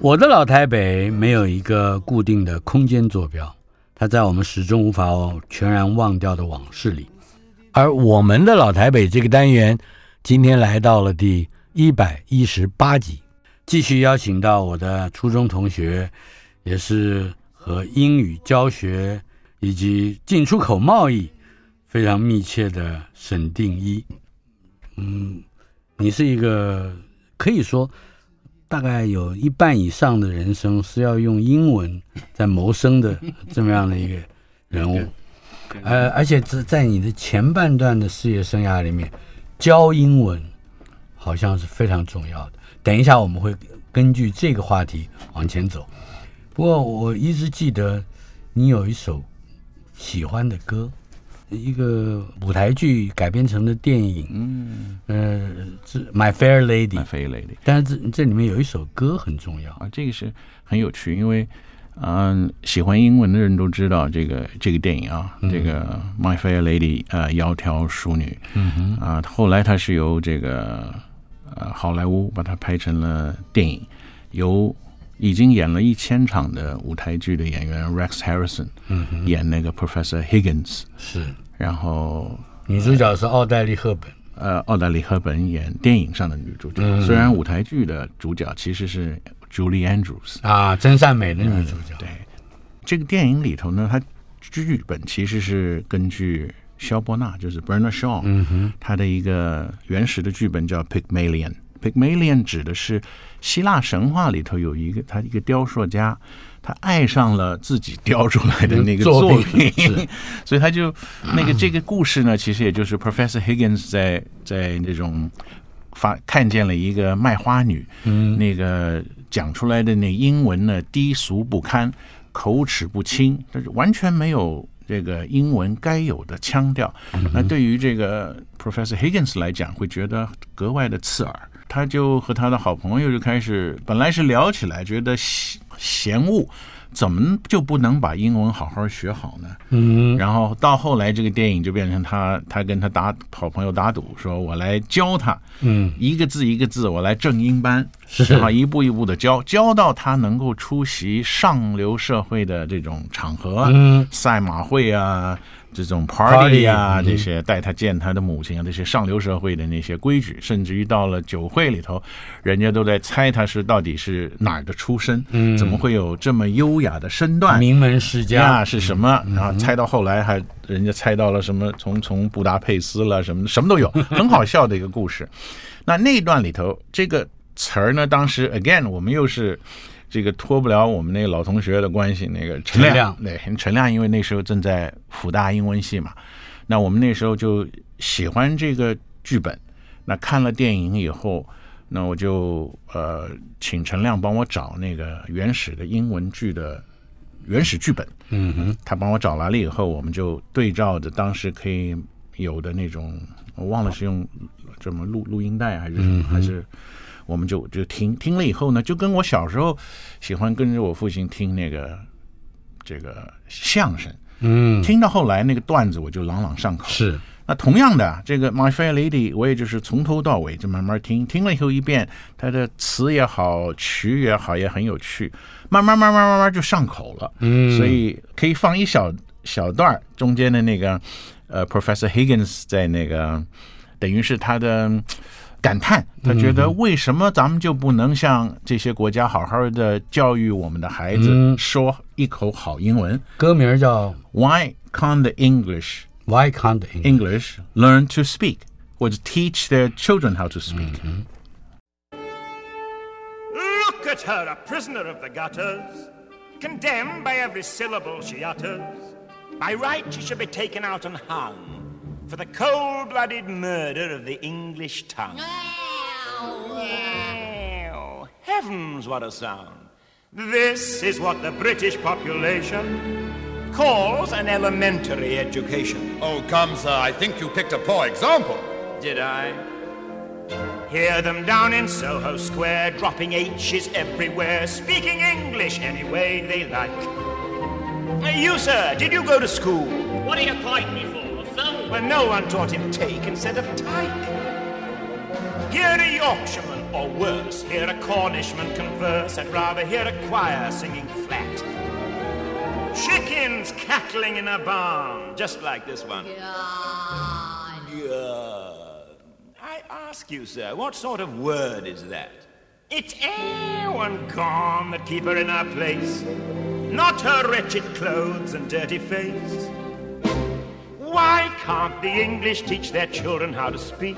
我的老台北没有一个固定的空间坐标，它在我们始终无法全然忘掉的往事里。而我们的老台北这个单元，今天来到了第一百一十八集，继续邀请到我的初中同学，也是和英语教学以及进出口贸易非常密切的沈定一。嗯，你是一个可以说。大概有一半以上的人生是要用英文 在谋生的这么样的一个人物，呃，而且在在你的前半段的事业生涯里面，教英文好像是非常重要的。等一下我们会根据这个话题往前走。不过我一直记得你有一首喜欢的歌。一个舞台剧改编成的电影，嗯，呃，是《My Fair Lady》，《My Fair Lady》，但是这这里面有一首歌很重要。啊，这个是很有趣，因为，嗯、呃，喜欢英文的人都知道这个这个电影啊，嗯、这个《My Fair Lady》呃，窈窕淑女，嗯哼，啊、呃，后来它是由这个呃好莱坞把它拍成了电影，由。已经演了一千场的舞台剧的演员 Rex Harrison，嗯，演那个 Professor Higgins 是，然后女主角是奥黛丽·赫本，呃，奥黛丽·赫本演电影上的女主角，嗯、虽然舞台剧的主角其实是 Julie Andrews 啊，真善美的女主角。对，这个电影里头呢，它剧本其实是根据肖伯纳，就是 Bernard Shaw，嗯哼，他的一个原始的剧本叫 Pygmalion。Pygmalion 指的是希腊神话里头有一个他一个雕塑家，他爱上了自己雕出来的那个作品，所以他就那个这个故事呢，其实也就是 Professor Higgins 在在那种发看见了一个卖花女，嗯，那个讲出来的那英文呢低俗不堪，口齿不清，但是完全没有这个英文该有的腔调。那对于这个 Professor Higgins 来讲，会觉得格外的刺耳。他就和他的好朋友就开始，本来是聊起来，觉得嫌嫌恶，怎么就不能把英文好好学好呢？嗯，然后到后来这个电影就变成他，他跟他打好朋友打赌，说我来教他，嗯，一个字一个字，我来正音班，是吧？一步一步的教，教到他能够出席上流社会的这种场合，嗯，赛马会啊。这种 party 啊这些带他见他的母亲啊，这些上流社会的那些规矩，甚至于到了酒会里头，人家都在猜他是到底是哪儿的出身，嗯，怎么会有这么优雅的身段？名门世家是什么？然后猜到后来还人家猜到了什么？从从布达佩斯了什么什么都有，很好笑的一个故事。那那段里头这个词儿呢，当时 again 我们又是。这个脱不了我们那个老同学的关系，那个陈亮，对，陈亮，因为那时候正在辅大英文系嘛，那我们那时候就喜欢这个剧本，那看了电影以后，那我就呃请陈亮帮我找那个原始的英文剧的原始剧本，嗯哼，他帮我找来了以后，我们就对照着当时可以有的那种，我忘了是用什么录录音带还是什么，还是。我们就就听听了以后呢，就跟我小时候喜欢跟着我父亲听那个这个相声，嗯，听到后来那个段子我就朗朗上口。是，那同样的，这个 My Fair Lady，我也就是从头到尾就慢慢听，听了以后一遍，它的词也好，曲也好，也很有趣，慢慢慢慢慢慢就上口了。嗯，所以可以放一小小段中间的那个呃，Professor Higgins 在那个等于是他的感叹，他觉得为什么咱们就不能像这些国家好好的教育我们的孩子说一口好英文？歌名叫 Why Can't the English Why can't English, English learn to speak or teach their children how to speak? Mm-hmm. Look at her, a prisoner of the gutters, condemned by every syllable she utters. By right, she should be taken out and hung for the cold blooded murder of the English tongue. Well, heavens, what a sound! This is what the British population calls an elementary education. Oh, come, sir, I think you picked a poor example. Did I? Hear them down in Soho Square, dropping H's everywhere, speaking English any way they like. Hey, you, sir, did you go to school? What do you fight me for? Son? Well, no one taught him take instead of tyke. Hear a Yorkshireman, or worse, hear a Cornishman converse. I'd rather hear a choir singing flat. Chickens cackling in a barn, just like this one. God. God. I ask you, sir, what sort of word is that? It's anyone gone that keep her in her place, not her wretched clothes and dirty face. Why can't the English teach their children how to speak?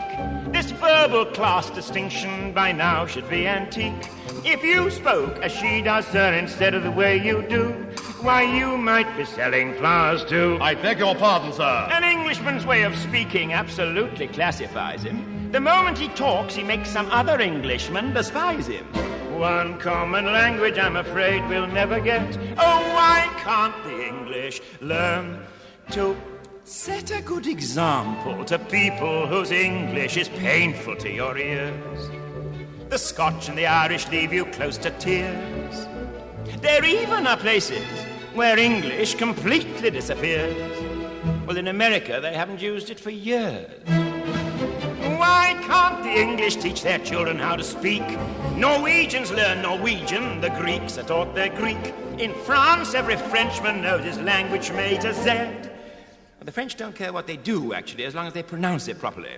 This verbal class distinction by now should be antique. If you spoke as she does, sir, instead of the way you do, why, you might be selling flowers too. I beg your pardon, sir. An Englishman's way of speaking absolutely classifies him. The moment he talks, he makes some other Englishman despise him. One common language, I'm afraid, we'll never get. Oh, why can't the English learn to set a good example to people whose English is painful to your ears? The Scotch and the Irish leave you close to tears. There even are places where English completely disappears. Well, in America, they haven't used it for years. Why can't the English teach their children how to speak? Norwegians learn Norwegian, the Greeks are taught their Greek. In France, every Frenchman knows his language A to Z. But the French don't care what they do, actually, as long as they pronounce it properly.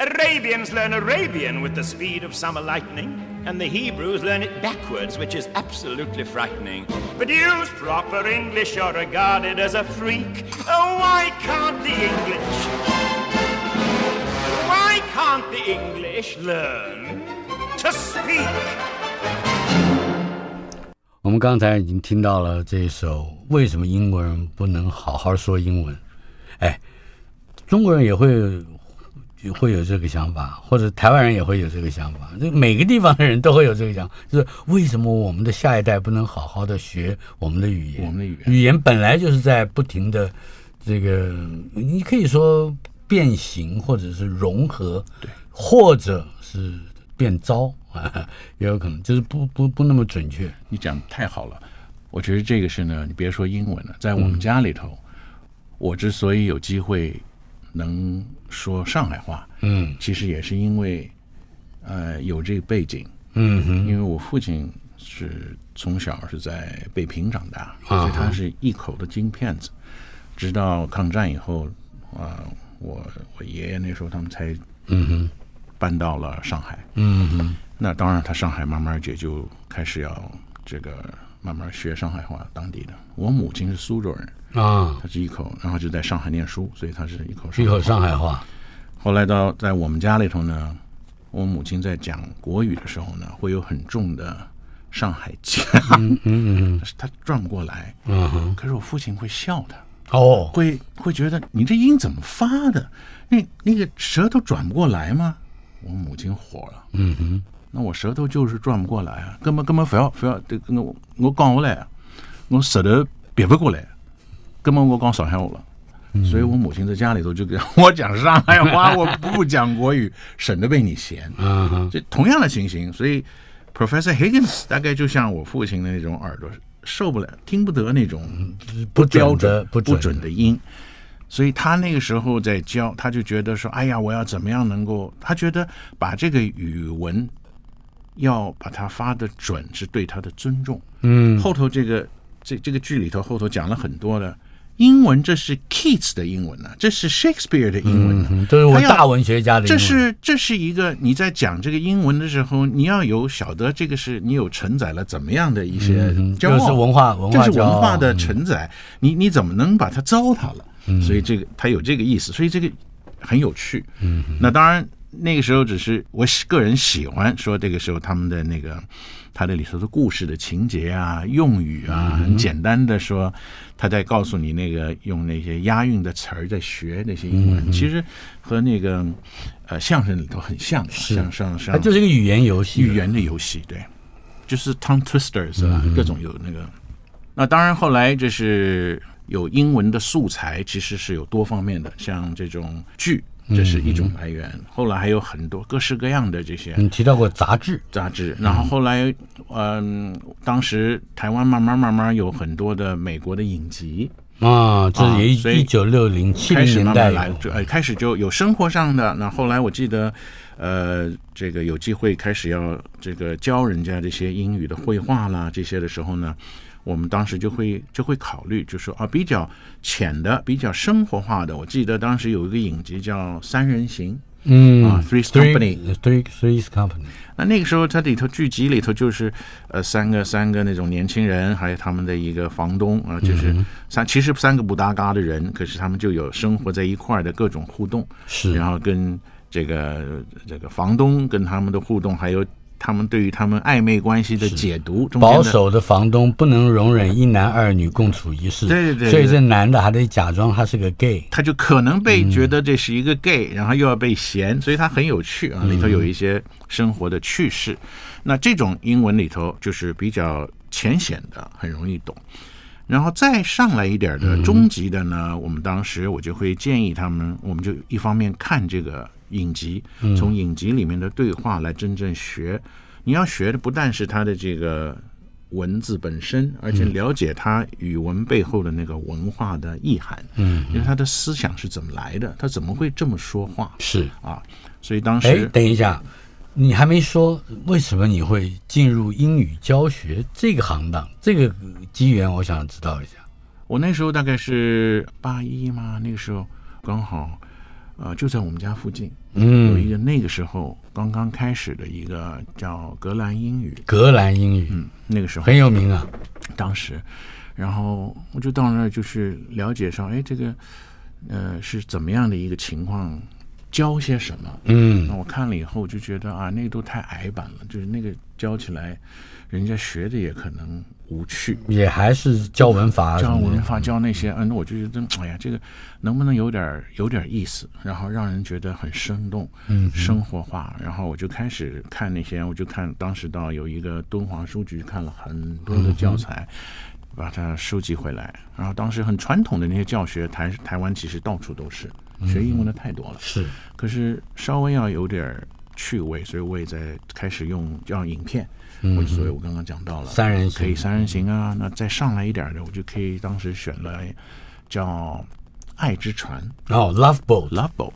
Arabians learn Arabian with the speed of summer lightning, and the Hebrews learn it backwards, which is absolutely frightening. But use proper English, you're regarded as a freak. Oh, why can't the English? Why can't the English learn to speak? 我们刚才已经听到了这首《为什么英国人不能好好说英文》。哎，中国人也会。会有这个想法，或者台湾人也会有这个想法。这每个地方的人都会有这个想法，就是为什么我们的下一代不能好好的学我们的语言？我们的语言，语言本来就是在不停的这个，你可以说变形，或者是融合，对，或者是变糟啊，也有可能，就是不不不那么准确。你讲太好了，我觉得这个是呢，你别说英文了，在我们家里头，嗯、我之所以有机会。能说上海话，嗯，其实也是因为，呃，有这个背景，嗯哼，因为我父亲是从小是在北平长大，所以他是一口的京片子，直到抗战以后，啊、呃，我我爷爷那时候他们才，嗯哼，搬到了上海，嗯哼，那当然他上海慢慢也就开始要这个。慢慢学上海话，当地的。我母亲是苏州人啊，她是一口，然后就在上海念书，所以她是一口一口上海话。后来到在我们家里头呢，我母亲在讲国语的时候呢，会有很重的上海腔，嗯嗯嗯，她转不过来，嗯哼。可是我父亲会笑他，哦，会会觉得你这音怎么发的？那那个舌头转不过来吗？我母亲火了，嗯哼。那我舌头就是转不过来啊，根本根本非要非要这个我我讲不来，我舌头别不过来，根本我讲上海话了，嗯、所以我母亲在家里头就跟 我讲上海话，我不讲国语，省得被你嫌。嗯，这同样的情形，所以 Professor Higgins 大概就像我父亲的那种耳朵受不了，听不得那种不标准、不准的音。所以他那个时候在教，他就觉得说：“哎呀，我要怎么样能够？他觉得把这个语文要把它发的准，是对他的尊重。”嗯，后头这个这这个剧里头后头讲了很多的。英文这是 Keats 的英文呢、啊，这是 Shakespeare 的英文呢、啊嗯，都是我大文学家的英文。这是这是一个你在讲这个英文的时候，你要有晓得这个是你有承载了怎么样的一些骄傲，嗯、就是文化文化，这是文化的承载。嗯、你你怎么能把它糟蹋了？嗯、所以这个它有这个意思，所以这个很有趣。嗯，那当然那个时候只是我个人喜欢说，这个时候他们的那个。他的里头的故事的情节啊、用语啊，很简单的说，他在告诉你那个用那些押韵的词儿在学那些英文，其实和那个呃相声里头很像的，像像像，它就是一个语言游戏，语言的游戏，对，就是 tongue twisters 啊，各种有那个。那当然后来就是有英文的素材，其实是有多方面的，像这种剧。这是一种来源，后来还有很多各式各样的这些。你提到过杂志，杂志，然后后来，嗯，当时台湾慢慢慢慢有很多的美国的影集啊，这是一九六零七零年代来，呃，开始就有生活上的。那后来我记得，呃，这个有机会开始要这个教人家这些英语的绘画啦，这些的时候呢。我们当时就会就会考虑，就说啊，比较浅的、比较生活化的。我记得当时有一个影集叫《三人行》，嗯啊，Three's Company，Three Three's Company。那那个时候，它里头剧集里头就是呃三个三个那种年轻人，还有他们的一个房东啊，就是三其实三个不搭嘎的人，可是他们就有生活在一块儿的各种互动，是，然后跟这个这个房东跟他们的互动，还有。他们对于他们暧昧关系的解读，保守的房东不能容忍一男二女共处一室，对对对，所以这男的还得假装他是个 gay，他就可能被觉得这是一个 gay，、嗯、然后又要被嫌，所以他很有趣啊，里头有一些生活的趣事。嗯、那这种英文里头就是比较浅显的，很容易懂。然后再上来一点的终极的呢，嗯、我们当时我就会建议他们，我们就一方面看这个。影集，从影集里面的对话来真正学。嗯、你要学的不但是他的这个文字本身，而且了解他语文背后的那个文化的意涵。嗯，因为他的思想是怎么来的，他怎么会这么说话？是啊，所以当时，哎，等一下，你还没说为什么你会进入英语教学这个行当？这个机缘，我想知道一下。我那时候大概是八一嘛，那个时候刚好。呃，就在我们家附近，嗯，有一个那个时候刚刚开始的一个叫格兰英语，格兰英语，嗯，那个时候很有名啊，当时，然后我就到那儿就是了解上，哎，这个呃是怎么样的一个情况，教些什么，嗯，那我看了以后就觉得啊，那个都太矮板了，就是那个教起来，人家学的也可能。无趣，也还是教文法，教文法，教那些，嗯，那我就觉得，哎呀，这个能不能有点有点意思，然后让人觉得很生动，嗯，生活化，然后我就开始看那些，我就看当时到有一个敦煌书局看了很多的教材，把它收集回来，然后当时很传统的那些教学，台台湾其实到处都是，学英文的太多了，是，可是稍微要有点趣味，所以我也在开始用叫影片。我所以，我刚刚讲到了三人行，可以三人行啊。那再上来一点的，我就可以当时选了叫《爱之船》哦，《Love Boat》，《Love Boat》。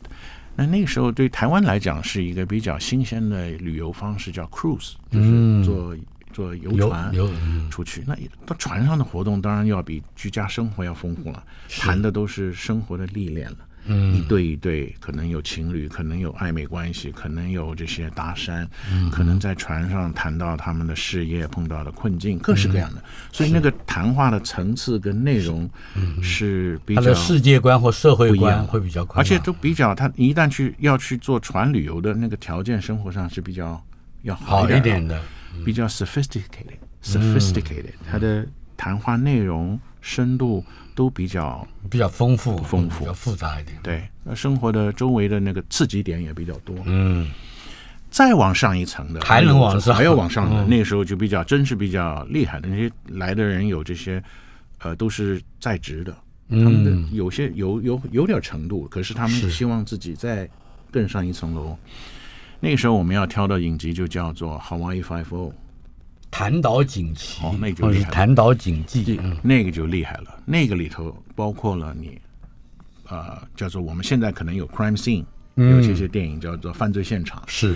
那那个时候对台湾来讲是一个比较新鲜的旅游方式，叫 cruise，就是坐坐游船游出去。那到船上的活动当然要比居家生活要丰富了，谈的都是生活的历练了。嗯，一对一对，可能有情侣，可能有暧昧关系，可能有这些搭讪，嗯、可能在船上谈到他们的事业碰到的困境，各式各样的。嗯、所以那个谈话的层次跟内容是。比较，他的世界观或社会观会比较宽，而且都比较，他一旦去要去做船旅游的那个条件，生活上是比较要好一点，的，嗯、比较 sophisticated，sophisticated，他、嗯、的谈话内容深度。都比较比较丰富，丰富，比较复杂一点。对，那生活的周围的那个刺激点也比较多。嗯，再往上一层的，还能往上，还要往上的，那个时候就比较真是比较厉害的。那些来的人有这些，呃，都是在职的，他们的有些有有有点程度，可是他们希望自己再更上一层楼。那个时候我们要挑的影集就叫做《Hawaii Five O》。檀岛锦旗哦，那就厉害了。檀岛锦记，那个就厉害了。那个里头包括了你，呃叫做我们现在可能有 crime scene，有这些电影叫做犯罪现场，是。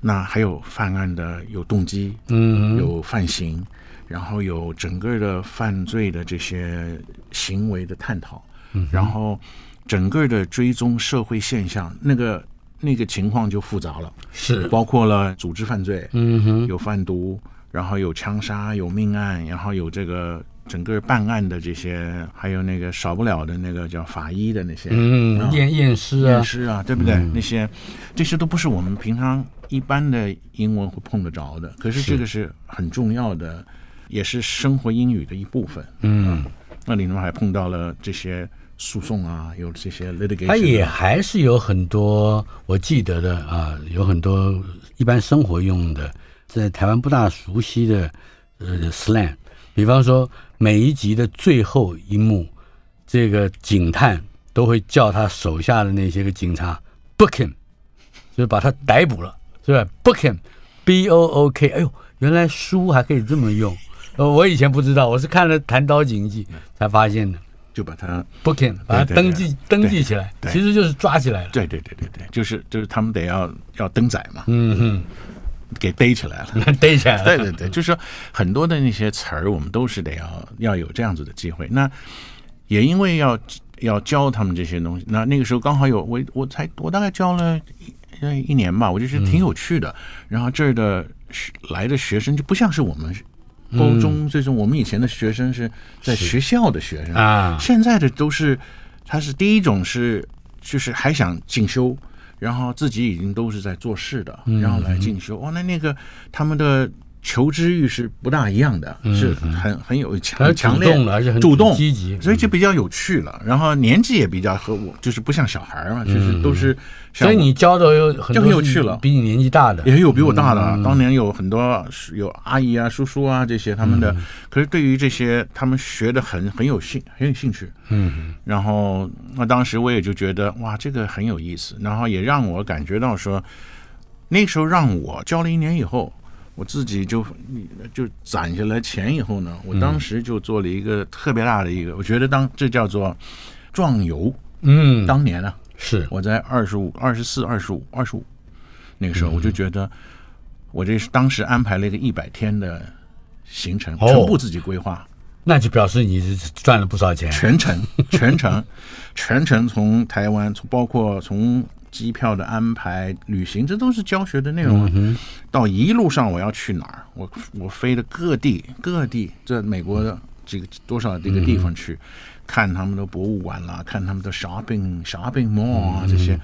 那还有犯案的有动机，嗯，有犯行，然后有整个的犯罪的这些行为的探讨，嗯，然后整个的追踪社会现象，那个那个情况就复杂了，是。包括了组织犯罪，嗯哼，有贩毒，然后有枪杀，有命案，然后有这个。整个办案的这些，还有那个少不了的那个叫法医的那些，嗯，验验尸啊，验尸啊，对不对？嗯、那些这些都不是我们平常一般的英文会碰得着的。可是这个是很重要的，也是生活英语的一部分。嗯，啊、那里面还碰到了这些诉讼啊，有这些 litigation，它也还是有很多我记得的啊，有很多一般生活用的，在台湾不大熟悉的呃 slang，比方说。每一集的最后一幕，这个警探都会叫他手下的那些个警察 book him，就是把他逮捕了，是吧？book him，b o o k，哎呦，原来书还可以这么用，呃，我以前不知道，我是看了《弹刀警记》才发现的，就把他 booking，把他登记登记起来，其实就是抓起来了。对对对对对，就是就是他们得要要登载嘛。嗯哼。给逮起来了，逮起来了。对对对，就是说很多的那些词儿，我们都是得要要有这样子的机会。那也因为要要教他们这些东西，那那个时候刚好有我，我才我大概教了一一年吧，我就觉得挺有趣的。然后这儿的来的学生就不像是我们高中这种，我们以前的学生是在学校的学生啊，现在的都是他是第一种是就是还想进修。然后自己已经都是在做事的，然后来进修。哦，那那个他们的求知欲是不大一样的，嗯、是很很有强强烈，而且很主动积极，所以就比较有趣了。然后年纪也比较和我，就是不像小孩嘛，就是都是。所以你教的有很多就很有趣了，比你年纪大的也有比我大的。嗯、当年有很多有阿姨啊、叔叔啊这些他们的，嗯、可是对于这些他们学的很很有兴很有兴趣。嗯，然后那当时我也就觉得哇，这个很有意思，然后也让我感觉到说，那时候让我教了一年以后，我自己就就攒下来钱以后呢，我当时就做了一个特别大的一个，嗯、我觉得当这叫做壮游。嗯，当年呢、啊。是我在二十五、二十四、二十五、二十五那个时候，我就觉得我这是当时安排了一个一百天的行程，全部自己规划，那就表示你是赚了不少钱。全程，全程，全程从台湾，从包括从机票的安排、旅行，这都是教学的内容。到一路上我要去哪儿，我我飞的各地各地，这美国的几个多少这个地方去。看他们的博物馆啦，看他们的 shopping shopping mall 啊，这些，嗯、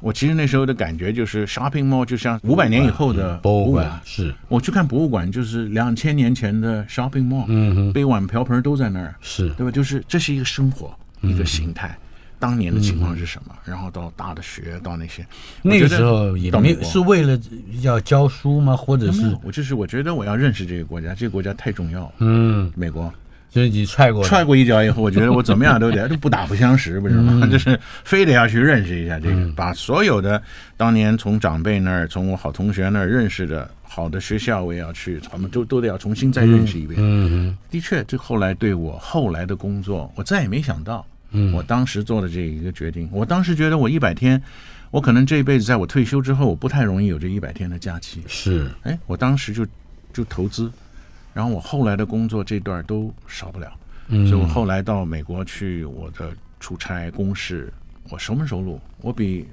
我其实那时候的感觉就是 shopping mall 就像五百年以后的博物馆，是。我去看博物馆，就是两千年前的 shopping mall，嗯哼，杯碗瓢盆都在那儿，是。对吧？就是这是一个生活，嗯、一个形态，当年的情况是什么？嗯、然后到大的学，到那些，那个时候也没是为了要教书吗？或者是我就是我觉得我要认识这个国家，这个国家太重要了，嗯，美国。所以你踹过踹过一脚以后，我觉得我怎么样都得 就不打不相识，不是吗？就是非得要去认识一下这个，把所有的当年从长辈那儿、从我好同学那儿认识的好的学校，我也要去，他们都都得要重新再认识一遍。嗯，的确，这后来对我后来的工作，我再也没想到。嗯，我当时做的这一个决定，我当时觉得我一百天，我可能这一辈子在我退休之后，我不太容易有这一百天的假期。是，哎，我当时就就投资。然后我后来的工作这段都少不了，嗯，所以我后来到美国去，我的出差公事，我熟门熟路，我比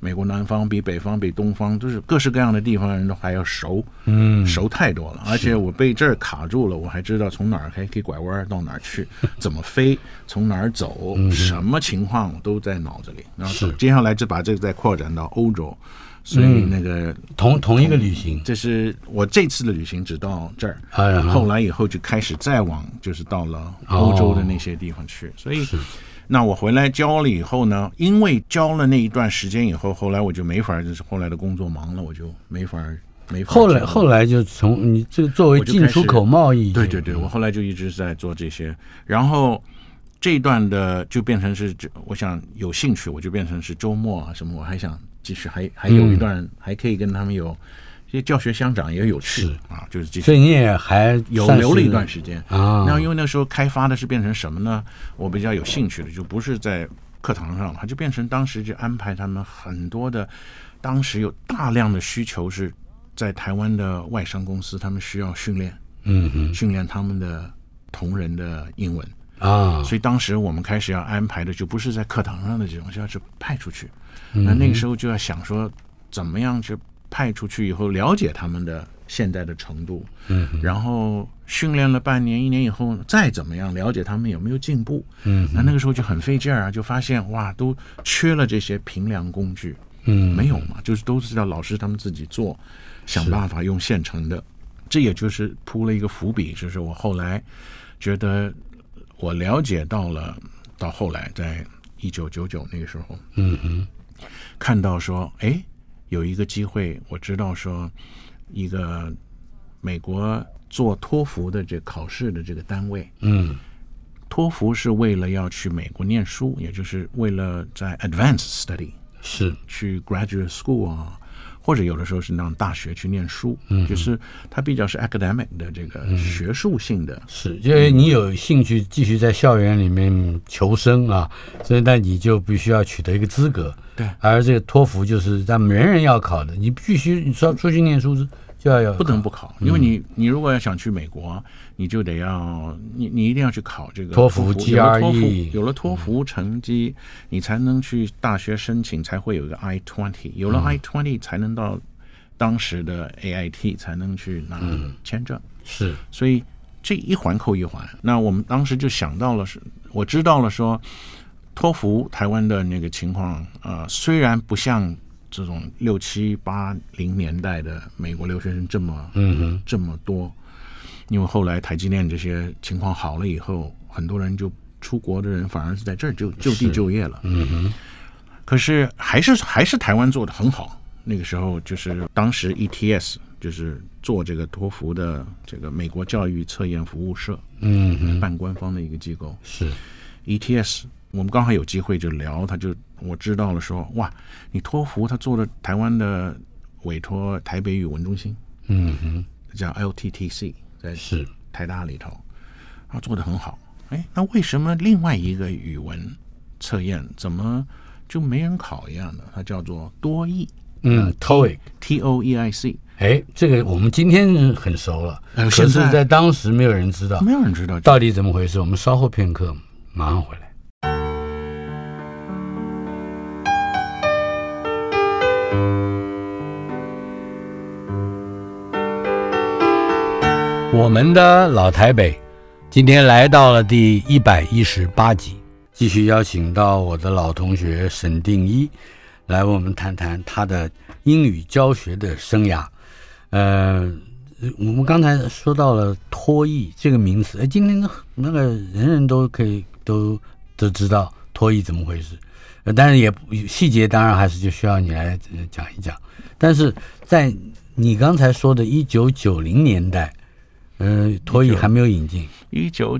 美国南方、比北方、比东方，就是各式各样的地方人都还要熟，嗯，熟太多了。而且我被这儿卡住了，我还知道从哪儿还可以拐弯到哪儿去，怎么飞，从哪儿走，什么情况我都在脑子里。然后接下来就把这个再扩展到欧洲。所以那个、嗯、同同一个旅行，这是我这次的旅行只到这儿，后来以后就开始再往就是到了欧洲的那些地方去。哦、所以，是那我回来教了以后呢，因为教了那一段时间以后，后来我就没法，就是后来的工作忙了，我就没法没法。后来后来就从你这作为进出口贸易，对对对，我后来就一直在做这些，然后这一段的就变成是，我想有兴趣，我就变成是周末啊什么，我还想。继续还还有一段，嗯、还可以跟他们有这些教学相长，也有趣啊，就是这些。所以你也还有留了一段时间啊。然后因为那时候开发的是变成什么呢？我比较有兴趣的，就不是在课堂上了，就变成当时就安排他们很多的，当时有大量的需求是在台湾的外商公司，他们需要训练，嗯嗯，训练他们的同仁的英文啊，所以当时我们开始要安排的就不是在课堂上的这种，就要去派出去。那那个时候就要想说，怎么样去派出去以后了解他们的现在的程度，嗯，然后训练了半年一年以后再怎么样了解他们有没有进步，嗯，那那个时候就很费劲儿啊，就发现哇，都缺了这些平量工具，嗯，没有嘛，就是都是要老师他们自己做，想办法用现成的，这也就是铺了一个伏笔，就是我后来觉得我了解到了，到后来在一九九九那个时候，嗯哼。看到说，哎，有一个机会，我知道说，一个美国做托福的这考试的这个单位，嗯，托福是为了要去美国念书，也就是为了在 advanced study 是去 graduate school 啊。或者有的时候是让大学去念书，嗯，就是它比较是 academic 的这个学术性的，嗯、是因为你有兴趣继续在校园里面求生啊，所以那你就必须要取得一个资格，对，而这个托福就是咱们人人要考的，你必须你说出去念书就要有不能不考，因为你你如果要想去美国，你就得要你你一定要去考这个托福 GRE，有了托福成绩，你才能去大学申请，才会有一个 I twenty，有了 I twenty 才能到当时的 AIT 才能去拿签证，是，所以这一环扣一环。那我们当时就想到了，是我知道了说，托福台湾的那个情况，呃，虽然不像。这种六七八零年代的美国留学生这么嗯哼这么多，因为后来台积电这些情况好了以后，很多人就出国的人反而是在这儿就就地就业了。嗯哼，可是还是还是台湾做的很好。那个时候就是当时 ETS 就是做这个托福的这个美国教育测验服务社，嗯哼，半官方的一个机构是 ETS。我们刚好有机会就聊，他就我知道了说，哇，你托福他做了台湾的委托台北语文中心，嗯哼，叫 LTTC，在是台大里头，他，做的很好。哎，那为什么另外一个语文测验怎么就没人考一样的？它叫做多义，嗯，TOEIC，T O E I C。哎，这个我们今天很熟了，可是在当时没有人知道，没有人知道到底怎么回事。我们稍后片刻，马上回来。我们的老台北，今天来到了第一百一十八集，继续邀请到我的老同学沈定一，来为我们谈谈他的英语教学的生涯。呃，我们刚才说到了托益这个名词，哎，今天那个人人都可以都都知道托益怎么回事，呃，但是也细节当然还是就需要你来讲一讲。但是在你刚才说的一九九零年代。嗯，托益还没有引进。一九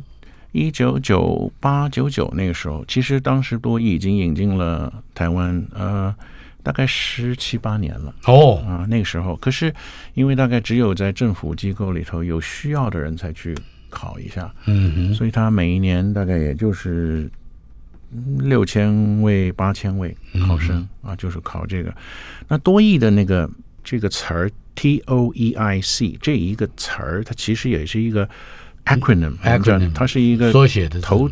一九九八九九那个时候，其实当时多益已经引进了台湾，呃，大概十七八年了。哦，啊，那个时候，可是因为大概只有在政府机构里头有需要的人才去考一下，嗯哼，所以他每一年大概也就是六千位八千位考生啊，就是考这个。那多益的那个这个词儿。T O E I C 这一个词儿，它其实也是一个 acronym，acronym，它是一个缩写的头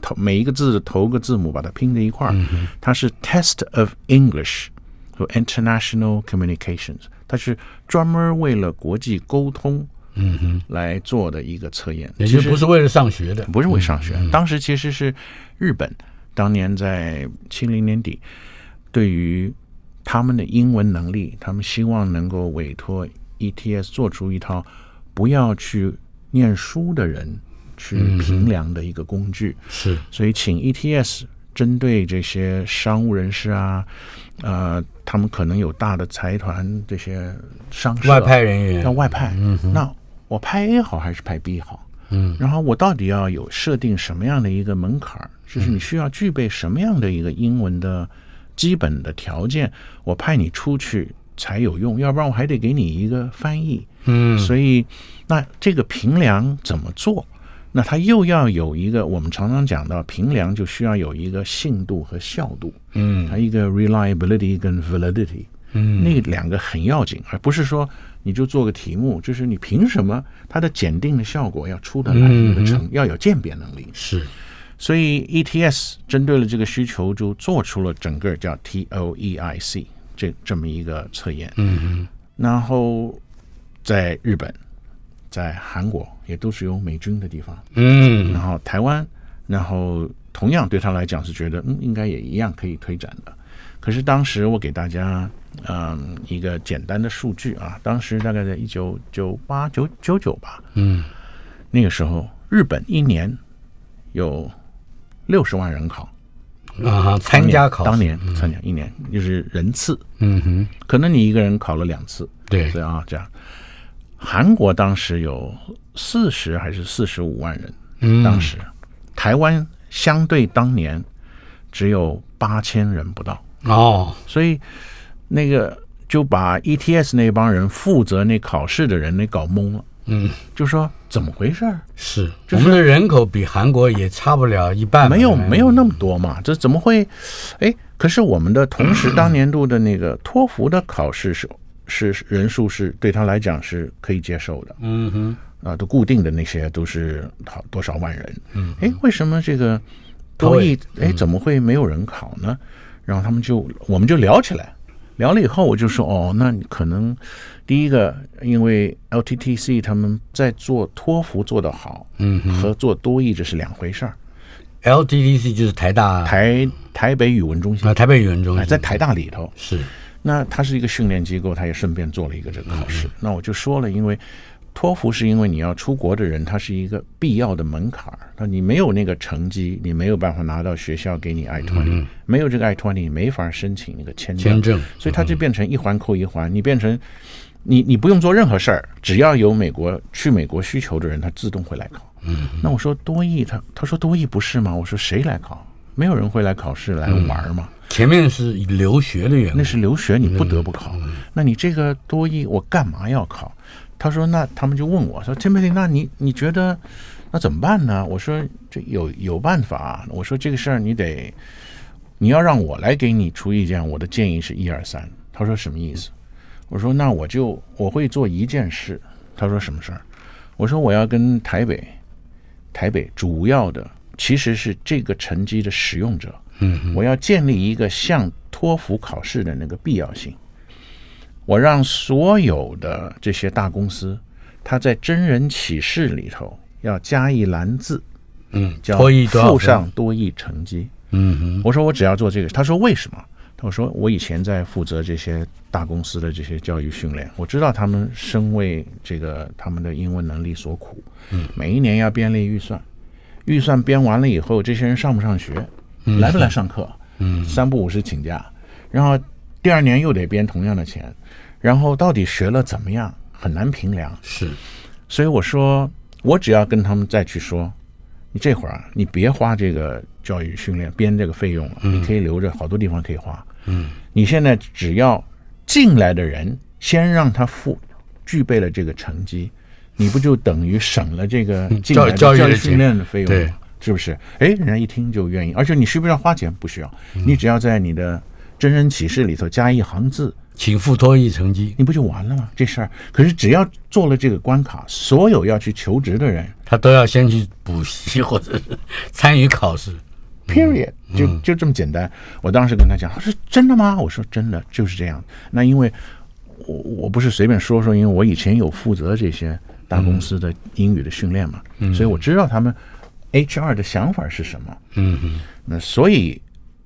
头每一个字的头个字母把它拼在一块儿，它是 Test of English 和 International Communications，它是专门为了国际沟通嗯哼。来做的一个测验，也就不是为了上学的，不是为了上学。当时其实是日本当年在七零年底对于他们的英文能力，他们希望能够委托 ETS 做出一套不要去念书的人去评量的一个工具。嗯、是，所以请 ETS 针对这些商务人士啊，呃，他们可能有大的财团这些商社外派人员要外派。嗯，那我派 A 好还是派 B 好？嗯，然后我到底要有设定什么样的一个门槛？就是你需要具备什么样的一个英文的？基本的条件，我派你出去才有用，要不然我还得给你一个翻译。嗯，所以那这个评量怎么做？那它又要有一个，我们常常讲到评量就需要有一个信度和效度，嗯，它一个 reliability 跟 validity，嗯，那两个很要紧，而不是说你就做个题目，就是你凭什么它的检定的效果要出得来，那个成要有鉴别能力，是，所以 ETS 针对了这个需求，就做出了整个叫 TOEIC 这这么一个测验，嗯嗯，然后在日本。在韩国也都是有美军的地方，嗯，然后台湾，然后同样对他来讲是觉得嗯应该也一样可以推展的。可是当时我给大家嗯一个简单的数据啊，当时大概在一九九八九九九吧，嗯，那个时候日本一年有六十万人考。啊，参加考当年参加一年就是人次，嗯哼，可能你一个人考了两次，对，对啊这样。韩国当时有四十还是四十五万人，嗯，当时。台湾相对当年只有八千人不到。哦，所以那个就把 ETS 那帮人负责那考试的人给搞懵了，嗯，就说怎么回事儿？是，我们的人口比韩国也差不了一半，没有没有那么多嘛，这怎么会？哎，可是我们的同时当年度的那个托福的考试是。是人数是对他来讲是可以接受的，嗯哼，啊，都固定的那些都是好多少万人，嗯，哎，为什么这个多益哎怎么会没有人考呢？然后他们就我们就聊起来，聊了以后我就说哦，那你可能第一个因为 LTTC 他们在做托福做得好，嗯，和做多益这是两回事儿。LTTC 就是台大台台北语文中心啊，台北语文中心在台大里头是。那它是一个训练机构，它也顺便做了一个这个考试。那我就说了，因为托福是因为你要出国的人，它是一个必要的门槛儿。那你没有那个成绩，你没有办法拿到学校给你 I-20，没有这个 I-20，你没法申请那个签证。签证，所以它就变成一环扣一环，你变成你你不用做任何事儿，只要有美国去美国需求的人，他自动会来考。嗯，那我说多益，他他说多益不是吗？我说谁来考？没有人会来考试来玩嘛。前面是留学的原因，那是留学，你不得不考。那你这个多益，我干嘛要考？他说：“那他们就问我说，Timothy，那你你觉得那怎么办呢？”我说：“这有有办法。”我说：“这个事儿你得你要让我来给你出意见。我的建议是一二三。”他说：“什么意思？”我说：“那我就我会做一件事。”他说：“什么事儿？”我说：“我要跟台北台北主要的其实是这个成绩的使用者。”嗯，我要建立一个像托福考试的那个必要性。我让所有的这些大公司，他在真人启事里头要加一栏字，嗯，叫附上多益成绩。嗯，我说我只要做这个。他说为什么？他说我以前在负责这些大公司的这些教育训练，我知道他们身为这个他们的英文能力所苦。嗯，每一年要编列预算，预算编完了以后，这些人上不上学？来不来上课？嗯，三不五时请假，然后第二年又得编同样的钱，然后到底学了怎么样，很难评量。是，所以我说，我只要跟他们再去说，你这会儿啊，你别花这个教育训练编这个费用了，你可以留着，好多地方可以花。嗯，你现在只要进来的人先让他付具备了这个成绩，你不就等于省了这个进来的教育训练的费用吗？对。是不是？哎，人家一听就愿意，而且你需不需要花钱？不需要，你只要在你的真人启事里头加一行字，请附多益成绩，你不就完了吗？这事儿，可是只要做了这个关卡，所有要去求职的人，他都要先去补习或者是参与考试。Period，就就这么简单。我当时跟他讲，他说真的吗？我说真的，就是这样。那因为我我不是随便说说，因为我以前有负责这些大公司的英语的训练嘛，所以我知道他们。HR 的想法是什么？嗯嗯，那所以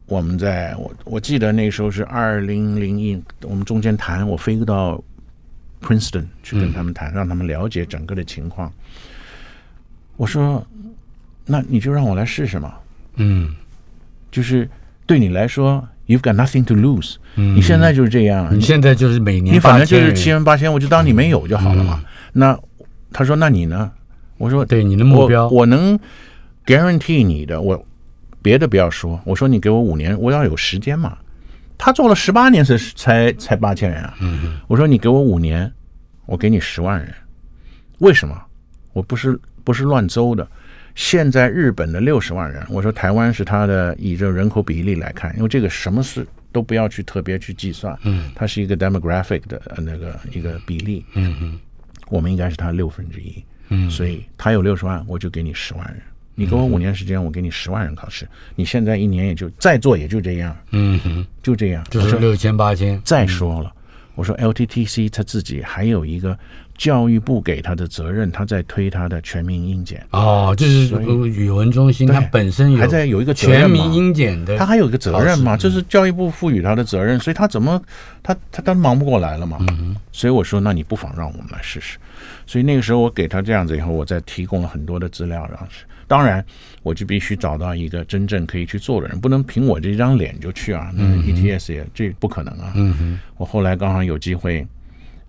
我们在我我记得那时候是二零零一，我们中间谈，我飞到 Princeton 去跟他们谈，让他们了解整个的情况。我说，那你就让我来试试嘛。嗯，就是对你来说，You've got nothing to lose。嗯你现在就是这样，你现在就是每年你反正就是七万八千，我就当你没有就好了嘛。那他说，那你呢？我说，对你的目标，我能。guarantee 你的，我别的不要说。我说你给我五年，我要有时间嘛。他做了十八年才才才八千人啊。嗯。我说你给我五年，我给你十万人。为什么？我不是不是乱诌的。现在日本的六十万人，我说台湾是它的以这人口比例来看，因为这个什么事都不要去特别去计算，嗯，它是一个 demographic 的那个一个比例，嗯嗯，我们应该是它六分之一，嗯，所以它有六十万，我就给你十万人。你给我五年时间，我给你十万人考试。你现在一年也就再做也就这样，嗯哼，就这样，就是六千八千。再说了，我说 LTTC 他自己还有一个教育部给他的责任，他在推他的全民英检。哦，就是语文中心，它本身还在有一个全民英检的，他还有一个责任嘛，就是教育部赋予他的责任，所以他怎么他他他忙不过来了嘛。嗯，所以我说，那你不妨让我们来试试。所以那个时候我给他这样子以后，我再提供了很多的资料，然后是。当然，我就必须找到一个真正可以去做的人，不能凭我这张脸就去啊。那 ETS 也这不可能啊。嗯哼。我后来刚好有机会，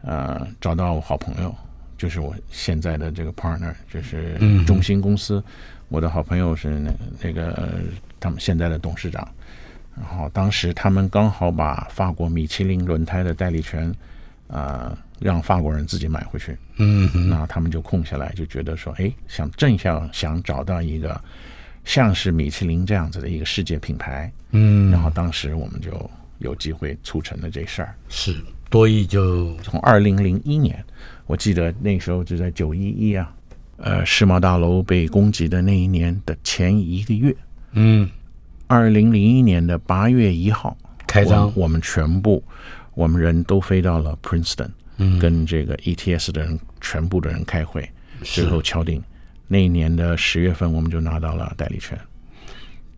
呃，找到我好朋友，就是我现在的这个 partner，就是中兴公司。我的好朋友是那那个他们现在的董事长。然后当时他们刚好把法国米其林轮胎的代理权，啊。让法国人自己买回去，嗯，那他们就空下来，就觉得说，哎，想正想想找到一个像是米其林这样子的一个世界品牌，嗯，然后当时我们就有机会促成了这事儿。是多益就从二零零一年，我记得那时候就在九一一啊，呃，世贸大楼被攻击的那一年的前一个月，嗯，二零零一年的八月一号开张我，我们全部我们人都飞到了 Princeton 嗯。跟这个 ETS 的人全部的人开会，最后敲定那一年的十月份，我们就拿到了代理权。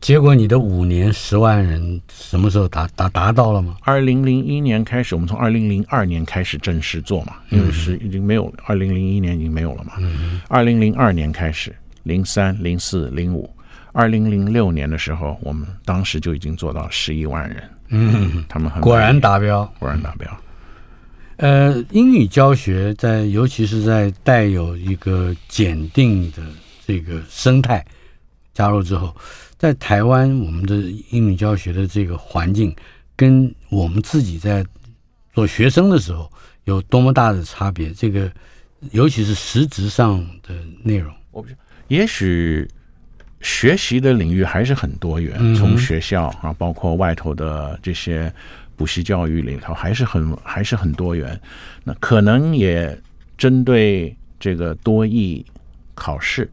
结果你的五年十万人什么时候达达达到了吗？二零零一年开始，我们从二零零二年开始正式做嘛，因为是已经没有二零零一年已经没有了嘛。二零零二年开始，零三、零四、零五，二零零六年的时候，我们当时就已经做到十一万人。嗯，他们很果然达标，果然达标。呃，英语教学在，尤其是在带有一个检定的这个生态加入之后，在台湾我们的英语教学的这个环境，跟我们自己在做学生的时候有多么大的差别？这个，尤其是实质上的内容，我也许学习的领域还是很多元，从学校啊，包括外头的这些。补习教育里头还是很还是很多元，那可能也针对这个多义考试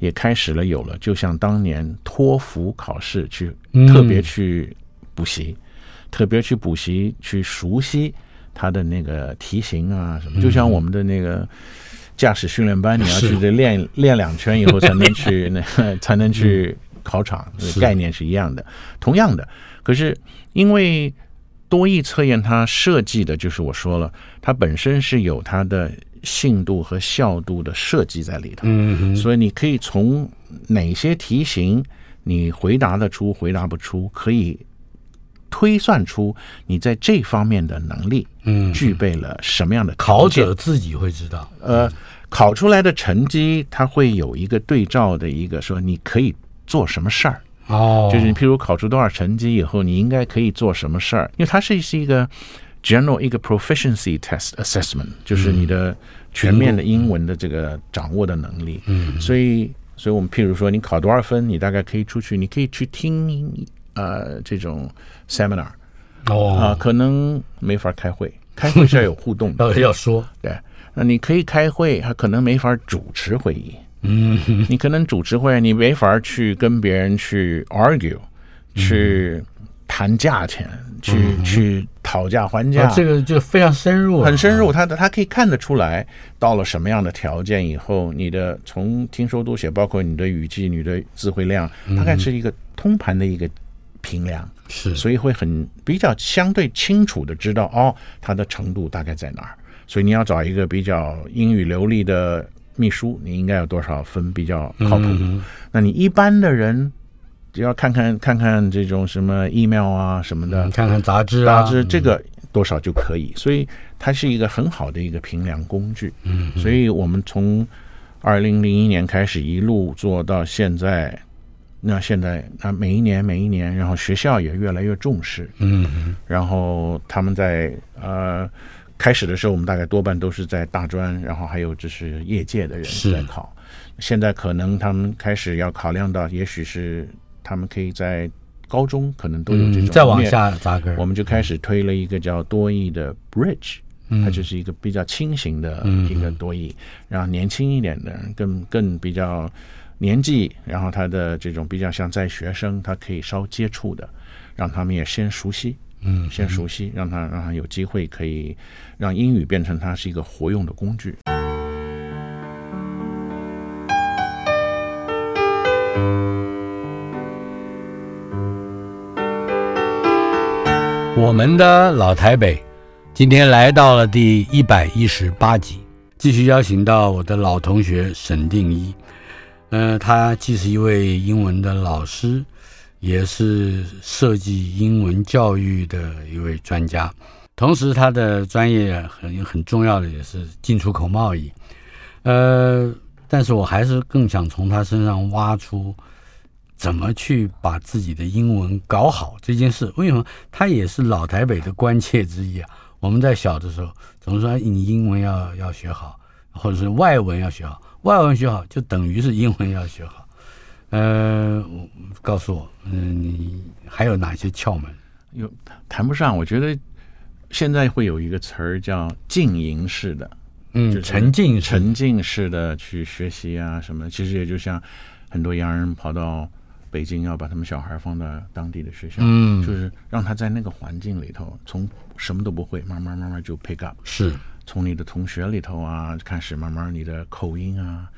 也开始了有了，就像当年托福考试去特别去补习，嗯、特别去补习去熟悉它的那个题型啊什么，就像我们的那个驾驶训练班，你要去这练 练两圈以后才能去 那才能去考场，概念是一样的，同样的，可是因为。多益测验它设计的就是我说了，它本身是有它的信度和效度的设计在里头，嗯，所以你可以从哪些题型你回答得出，回答不出，可以推算出你在这方面的能力，嗯，具备了什么样的考者自己会知道，呃，考出来的成绩它会有一个对照的一个说你可以做什么事儿。哦，就是你，譬如考出多少成绩以后，你应该可以做什么事儿？因为它是是一个 general 一个 proficiency test assessment，就是你的全面的英文的这个掌握的能力。嗯，所以，所以我们譬如说，你考多少分，你大概可以出去，你可以去听呃这种 seminar。哦，啊，可能没法开会，开会是要有互动的，要说对。那你可以开会，还可能没法主持会议。嗯，你可能主持会，你没法去跟别人去 argue，去谈价钱，去去讨价还价。这个就非常深入，很深入。他他可以看得出来，到了什么样的条件以后，你的从听说读写，包括你的语句、你的词汇量，大概是一个通盘的一个评量。是，所以会很比较相对清楚的知道哦，他的程度大概在哪儿。所以你要找一个比较英语流利的。秘书，你应该有多少分比较靠谱？嗯、那你一般的人，只要看看看看这种什么 email 啊什么的，嗯、看看杂志啊，杂志这个多少就可以。所以它是一个很好的一个评量工具。嗯，所以我们从二零零一年开始一路做到现在，那现在那每一年每一年，然后学校也越来越重视。嗯，然后他们在呃。开始的时候，我们大概多半都是在大专，然后还有就是业界的人在考。现在可能他们开始要考量到，也许是他们可以在高中可能都有这种。嗯、再往下扎根，我们就开始推了一个叫多义的 Bridge，、嗯、它就是一个比较轻型的一个多义，让、嗯、年轻一点的人更更比较年纪，然后他的这种比较像在学生，他可以稍接触的，让他们也先熟悉。嗯，先熟悉，让他让他有机会可以让英语变成他是一个活用的工具。我们的老台北今天来到了第一百一十八集，继续邀请到我的老同学沈定一。呃，他既是一位英文的老师。也是设计英文教育的一位专家，同时他的专业很很重要的也是进出口贸易。呃，但是我还是更想从他身上挖出怎么去把自己的英文搞好这件事。为什么？他也是老台北的关切之一啊。我们在小的时候总说你英文要要学好，或者是外文要学好，外文学好就等于是英文要学好。呃，告诉我，嗯、呃，你还有哪些窍门？有谈不上，我觉得现在会有一个词儿叫浸淫式的，嗯，就是沉浸沉浸式的去学习啊什么的。其实也就像很多洋人跑到北京，要把他们小孩放到当地的学校，嗯，就是让他在那个环境里头，从什么都不会，慢慢慢慢就 pick up，是。从你的同学里头啊开始，慢慢你的口音啊。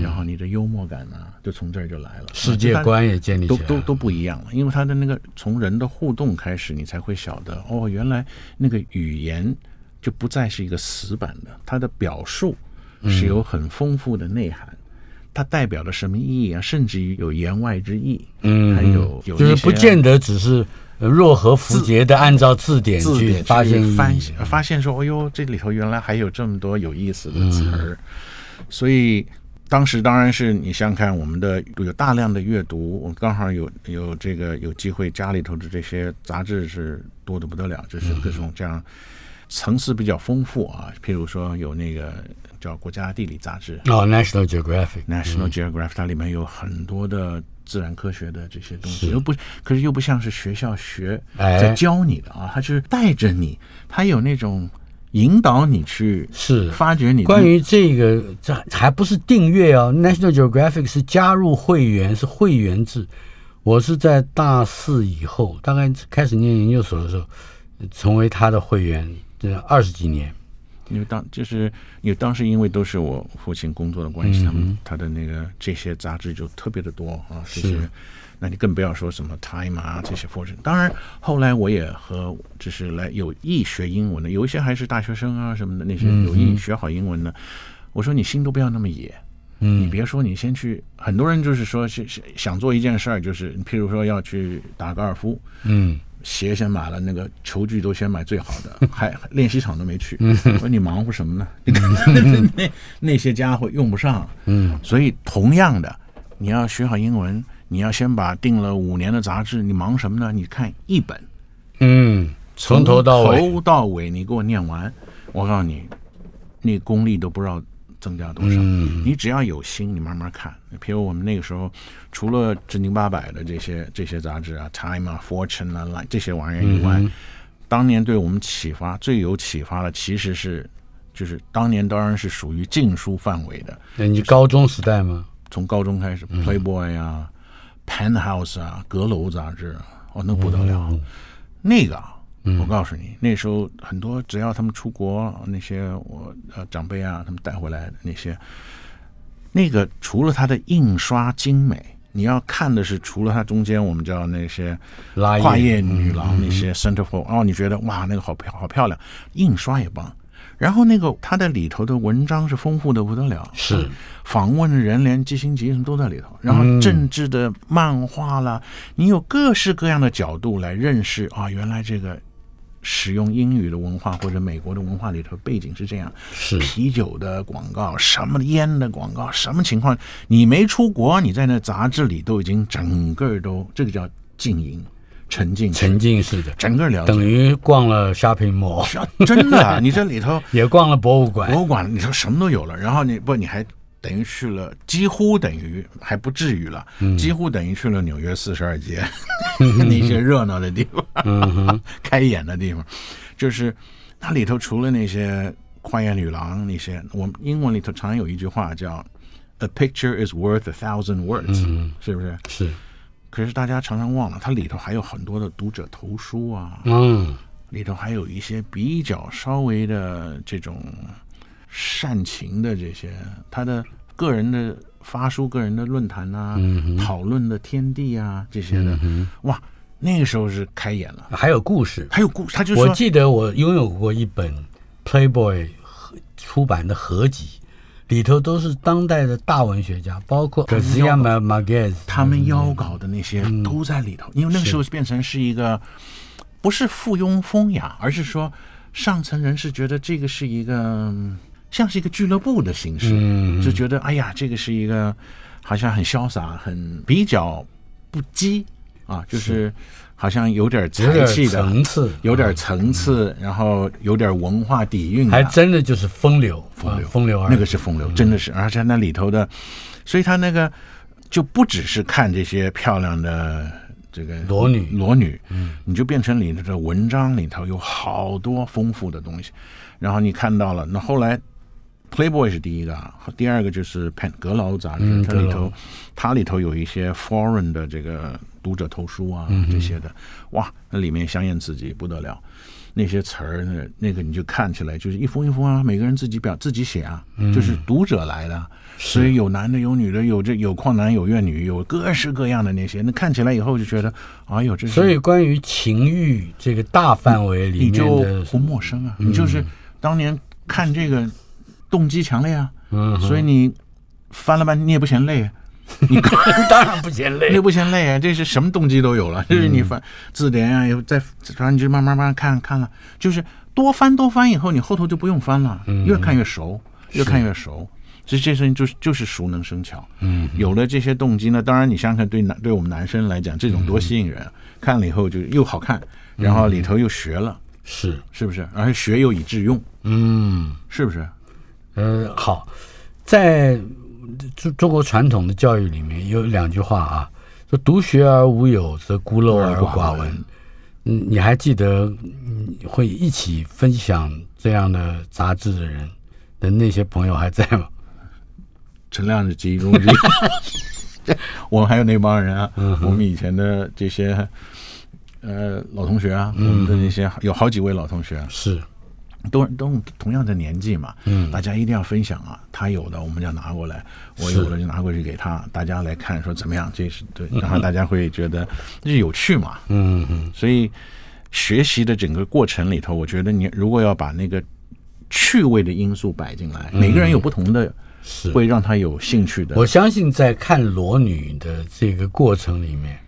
然后你的幽默感呢，就从这儿就来了，世界观也建立起来了，都都都不一样了。因为他的那个从人的互动开始，你才会晓得哦，原来那个语言就不再是一个死板的，它的表述是有很丰富的内涵，它代表了什么意义啊？甚至于有言外之意，嗯，还有有就是不见得只是若合符节的按照字典去发现发现发现说，哎呦，这里头原来还有这么多有意思的词儿，所以。当时当然是你想想看，我们的有大量的阅读，我刚好有有这个有机会，家里头的这些杂志是多的不得了，就是各种这样层次比较丰富啊。譬如说有那个叫《国家地理》杂志哦，National Geographic，National Geographic，它里面有很多的自然科学的这些东西，又不可是又不像是学校学在教你的啊，它就是带着你，它有那种。引导你去是发掘你关于这个，这还不是订阅哦。National Geographic 是加入会员，是会员制。我是在大四以后，大概开始念研究所的时候，成为他的会员，这二十几年。因为当就是因为当时因为都是我父亲工作的关系，他们他的那个这些杂志就特别的多啊，这些。那你更不要说什么 Time 啊这些 Fortune。当然，后来我也和就是来有意学英文的，有一些还是大学生啊什么的那些有意学好英文的。我说你心都不要那么野，嗯，你别说你先去。很多人就是说是想做一件事儿，就是譬如说要去打高尔夫，嗯，鞋先买了，那个球具都先买最好的，还练习场都没去。我说你忙活什么呢？那 那些家伙用不上，嗯，所以同样的，你要学好英文。你要先把订了五年的杂志，你忙什么呢？你看一本，嗯，从头到尾，头到尾你给我念完，我告诉你，那功力都不知道增加多少。嗯，你只要有心，你慢慢看。比如我们那个时候，除了正经八百的这些这些杂志啊，Time 啊，Fortune 啊，这些玩意儿以外，嗯，当年对我们启发最有启发的，其实是就是当年当然是属于禁书范围的。那你高中时代吗？从高中开始，Playboy 啊。Penthouse 啊，阁楼杂志，哦，那不得了，嗯、那个，我告诉你，嗯、那时候很多，只要他们出国，那些我呃长辈啊，他们带回来的那些，那个除了它的印刷精美，你要看的是除了它中间我们叫那些跨页女郎那些 centerfold，哦，你觉得哇，那个好漂好漂亮，印刷也棒。然后那个它的里头的文章是丰富的不得了，是。访问的人连基辛格什么都在里头。然后政治的漫画啦，嗯、你有各式各样的角度来认识啊，原来这个使用英语的文化或者美国的文化里头背景是这样。是啤酒的广告，什么烟的广告，什么情况？你没出国，你在那杂志里都已经整个都这个叫静音。沉浸沉浸式的，整个了解，等于逛了 shopping mall，真的，你这里头 也逛了博物馆，博物馆里头什么都有了，然后你不你还等于去了，几乎等于还不至于了，嗯、几乎等于去了纽约四十二街、嗯、那些热闹的地方，嗯、开眼的地方，就是它里头除了那些花园女郎那些，我们英文里头常有一句话叫。A picture is worth a thousand words，、嗯、是不是？是。可是大家常常忘了，它里头还有很多的读者投书啊，嗯，里头还有一些比较稍微的这种煽情的这些，他的个人的发书、个人的论坛啊，嗯、讨论的天地啊这些的，嗯、哇，那个时候是开眼了。还有故事，还有故事，他就说，我记得我拥有过一本 Playboy 出版的合集。里头都是当代的大文学家，包括他们邀稿的那些都在里头。嗯、因为那个时候变成是一个，不是附庸风雅，而是说上层人士觉得这个是一个像是一个俱乐部的形式，嗯、就觉得哎呀，这个是一个好像很潇洒、很比较不羁啊，就是。好像有点才气的层次，有点层次，然后有点文化底蕴，还真的就是风流，风流，风流，那个是风流，真的是，而且那里头的，所以他那个就不只是看这些漂亮的这个裸女，裸女，嗯，你就变成里头的文章里头有好多丰富的东西，然后你看到了，那后来。Playboy 是第一个，第二个就是《Pen》阁楼杂志，嗯、它里头，它里头有一些 foreign 的这个读者投书啊，嗯、这些的，哇，那里面香艳刺激不得了，那些词儿，那那个你就看起来就是一封一封啊，每个人自己表自己写啊，嗯、就是读者来的，所以有男的有女的，有这有旷男有怨女，有各式各样的那些，那看起来以后就觉得，哎呦，这是。所以关于情欲这个大范围里面你就不陌生啊，嗯、你就是当年看这个。动机强烈啊，嗯，所以你翻了半天你也不嫌累，你 当然不嫌累，你不嫌累啊，这是什么动机都有了，就是你翻字典啊，又再反正你就慢慢慢慢看看了，就是多翻多翻以后，你后头就不用翻了，越看越熟，越看越熟，所以这事情就是就是熟能生巧，嗯，有了这些动机呢，当然你想想看，对男对我们男生来讲，这种多吸引人，看了以后就又好看，然后里头又学了，是。是不是？而且学又以致用，嗯，是不是？呃，好，在中中国传统的教育里面有两句话啊，说“独学而无友，则孤陋而寡闻”。嗯，你还记得嗯会一起分享这样的杂志的人的那些朋友还在吗？陈亮是其中之一，我们还有那帮人啊，嗯、我们以前的这些呃老同学啊，嗯、我们的那些有好几位老同学是。都都同样的年纪嘛，嗯，大家一定要分享啊。他有的我们就拿过来，我有的就拿过去给他，大家来看说怎么样，这是对，然后大家会觉得这是有趣嘛，嗯嗯。所以学习的整个过程里头，我觉得你如果要把那个趣味的因素摆进来，每个人有不同的，是会让他有兴趣的。我相信在看裸女的这个过程里面。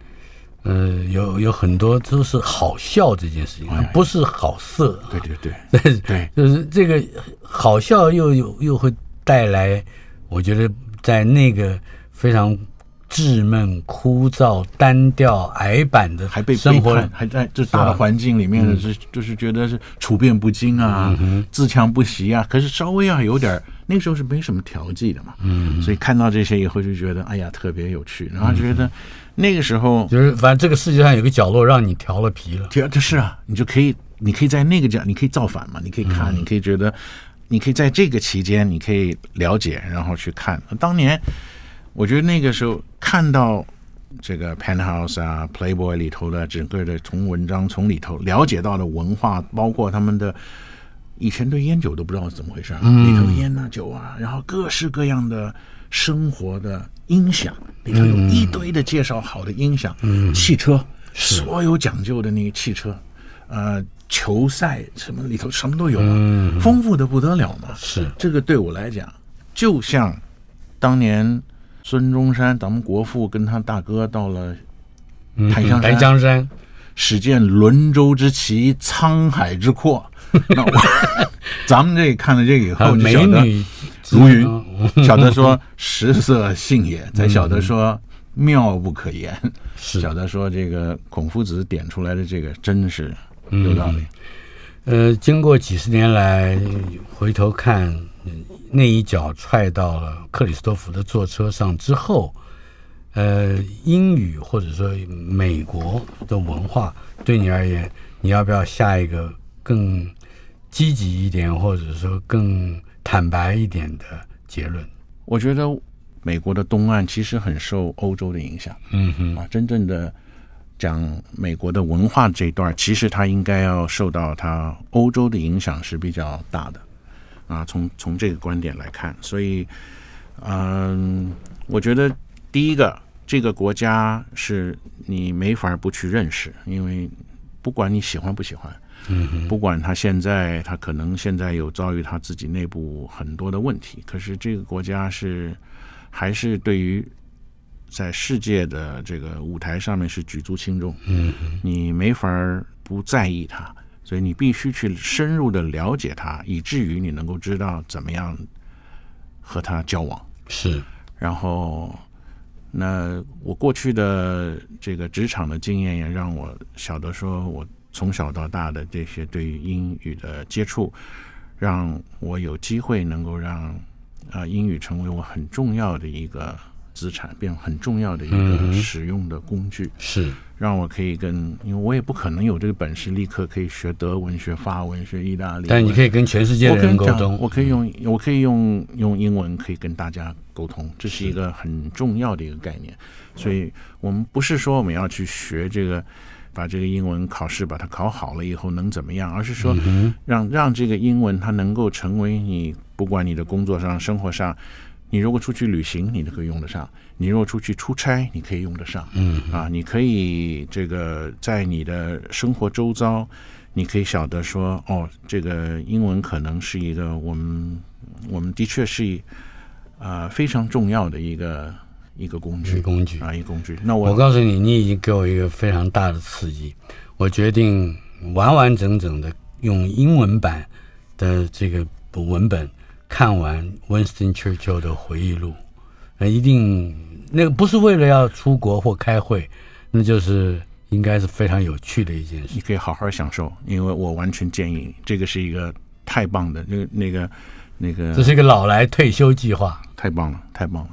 嗯，有有很多都是好笑这件事情，哎、不是好色。对对对，对，对。就是这个好笑又有又会带来，我觉得在那个非常稚闷、枯燥、单调、矮板的还被生活，还在这大的环境里面的是，是就是觉得是处变不惊啊，自强不息啊。可是稍微要有点，那个时候是没什么调剂的嘛，嗯，所以看到这些以后就觉得，哎呀，特别有趣，然后觉得。那个时候就是，反正这个世界上有个角落让你调了皮了。调，这是啊，你就可以，你可以在那个角，你可以造反嘛，你可以看，嗯、你可以觉得，你可以在这个期间，你可以了解，然后去看。当年，我觉得那个时候看到这个 Penthouse 啊、Playboy 里头的整个的从文章从里头了解到的文化，包括他们的以前对烟酒都不知道是怎么回事，嗯、里头的烟啊酒啊，然后各式各样的生活的。音响里头有一堆的介绍好的音响，嗯，汽车，所有讲究的那个汽车，呃，球赛什么里头什么都有，嗯，丰富的不得了嘛。是这个对我来讲，就像当年孙中山，咱们国父跟他大哥到了檀香檀香山，始见轮舟之奇，沧海之阔。那我 咱们这看了这个以后，美女。如云，晓得说食色性也，才晓得说妙不可言。是，晓得说这个孔夫子点出来的这个真是有道理。嗯、呃，经过几十年来回头看，那一脚踹到了克里斯托弗的坐车上之后，呃，英语或者说美国的文化对你而言，你要不要下一个更积极一点，或者说更坦白一点的结论？我觉得美国的东岸其实很受欧洲的影响。嗯哼，啊，真正的讲美国的文化这一段，其实它应该要受到它欧洲的影响是比较大的。啊，从从这个观点来看，所以，嗯，我觉得第一个，这个国家是你没法不去认识，因为不管你喜欢不喜欢。嗯，不管他现在，他可能现在有遭遇他自己内部很多的问题，可是这个国家是还是对于在世界的这个舞台上面是举足轻重。嗯，你没法不在意他，所以你必须去深入的了解他，以至于你能够知道怎么样和他交往。是，然后那我过去的这个职场的经验也让我晓得说我。从小到大的这些对于英语的接触，让我有机会能够让啊英语成为我很重要的一个资产，变很重要的一个使用的工具。是让我可以跟，因为我也不可能有这个本事，立刻可以学德文、学法文、学意大利。但你可以跟全世界的人沟通。我可以用，我可以用用英文可以跟大家沟通，这是一个很重要的一个概念。所以我们不是说我们要去学这个。把这个英文考试把它考好了以后能怎么样？而是说让让这个英文它能够成为你不管你的工作上、生活上，你如果出去旅行，你都可以用得上；你如果出去出差，你可以用得上。嗯啊，你可以这个在你的生活周遭，你可以晓得说哦，这个英文可能是一个我们我们的确是啊、呃、非常重要的一个。一个工具，工具啊，一个工具。那我我告诉你，你已经给我一个非常大的刺激。我决定完完整整的用英文版的这个文本看完 Winston Churchill 的回忆录。那一定那个不是为了要出国或开会，那就是应该是非常有趣的一件事。你可以好好享受，因为我完全建议这个是一个太棒的，那个那个那个，这是一个老来退休计划，太棒了，太棒了。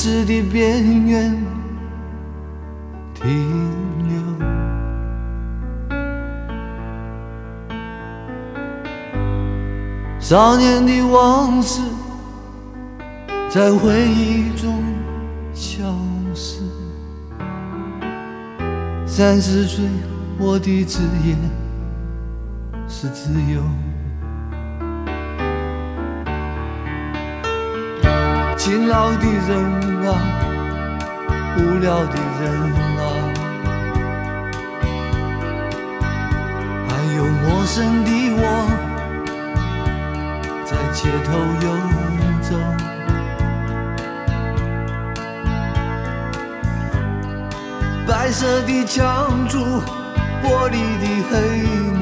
在都市的边缘停留。少年的往事在回忆中消失，三十岁。我的职业是自由，勤劳的人啊，无聊的人啊，还有陌生的我，在街头游走，白色的墙柱。玻璃的黑幕，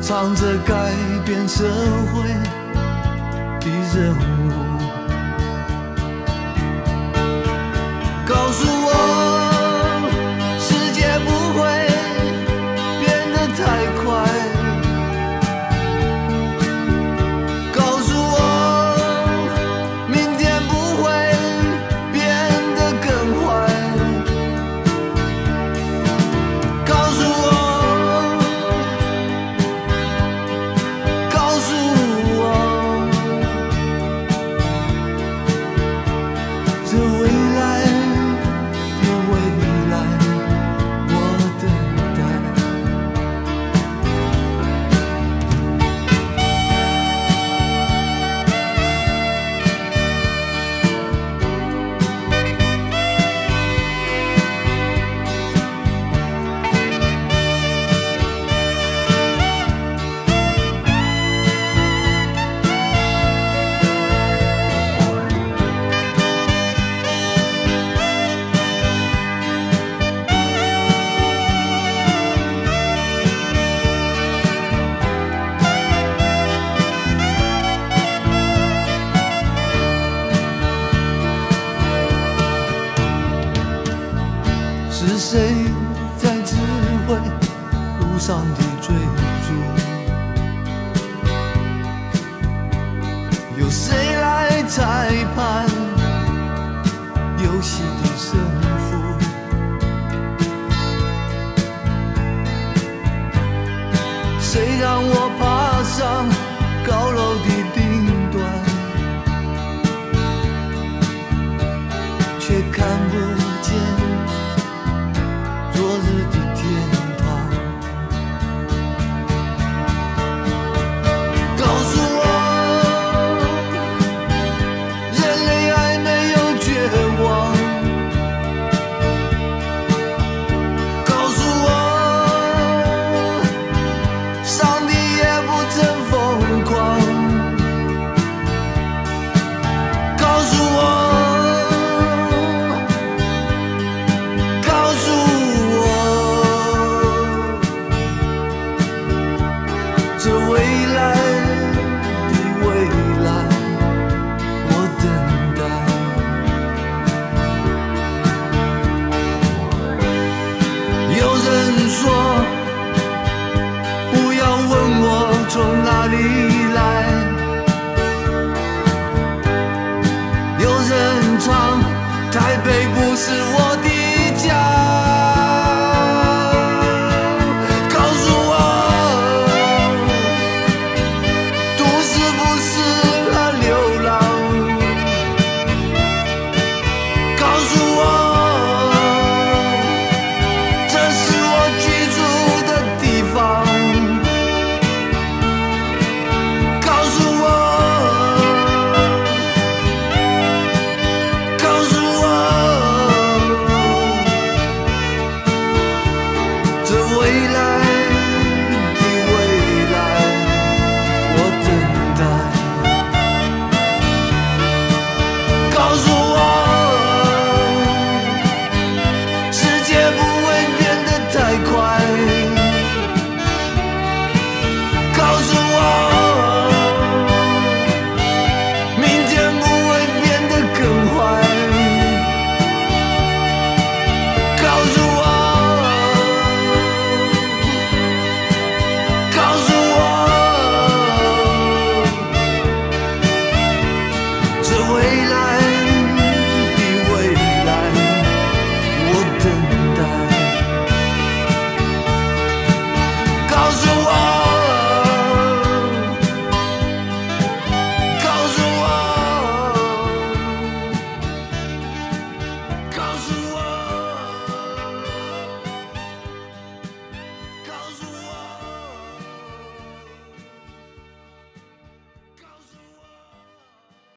唱着改变社会的任务，告诉我。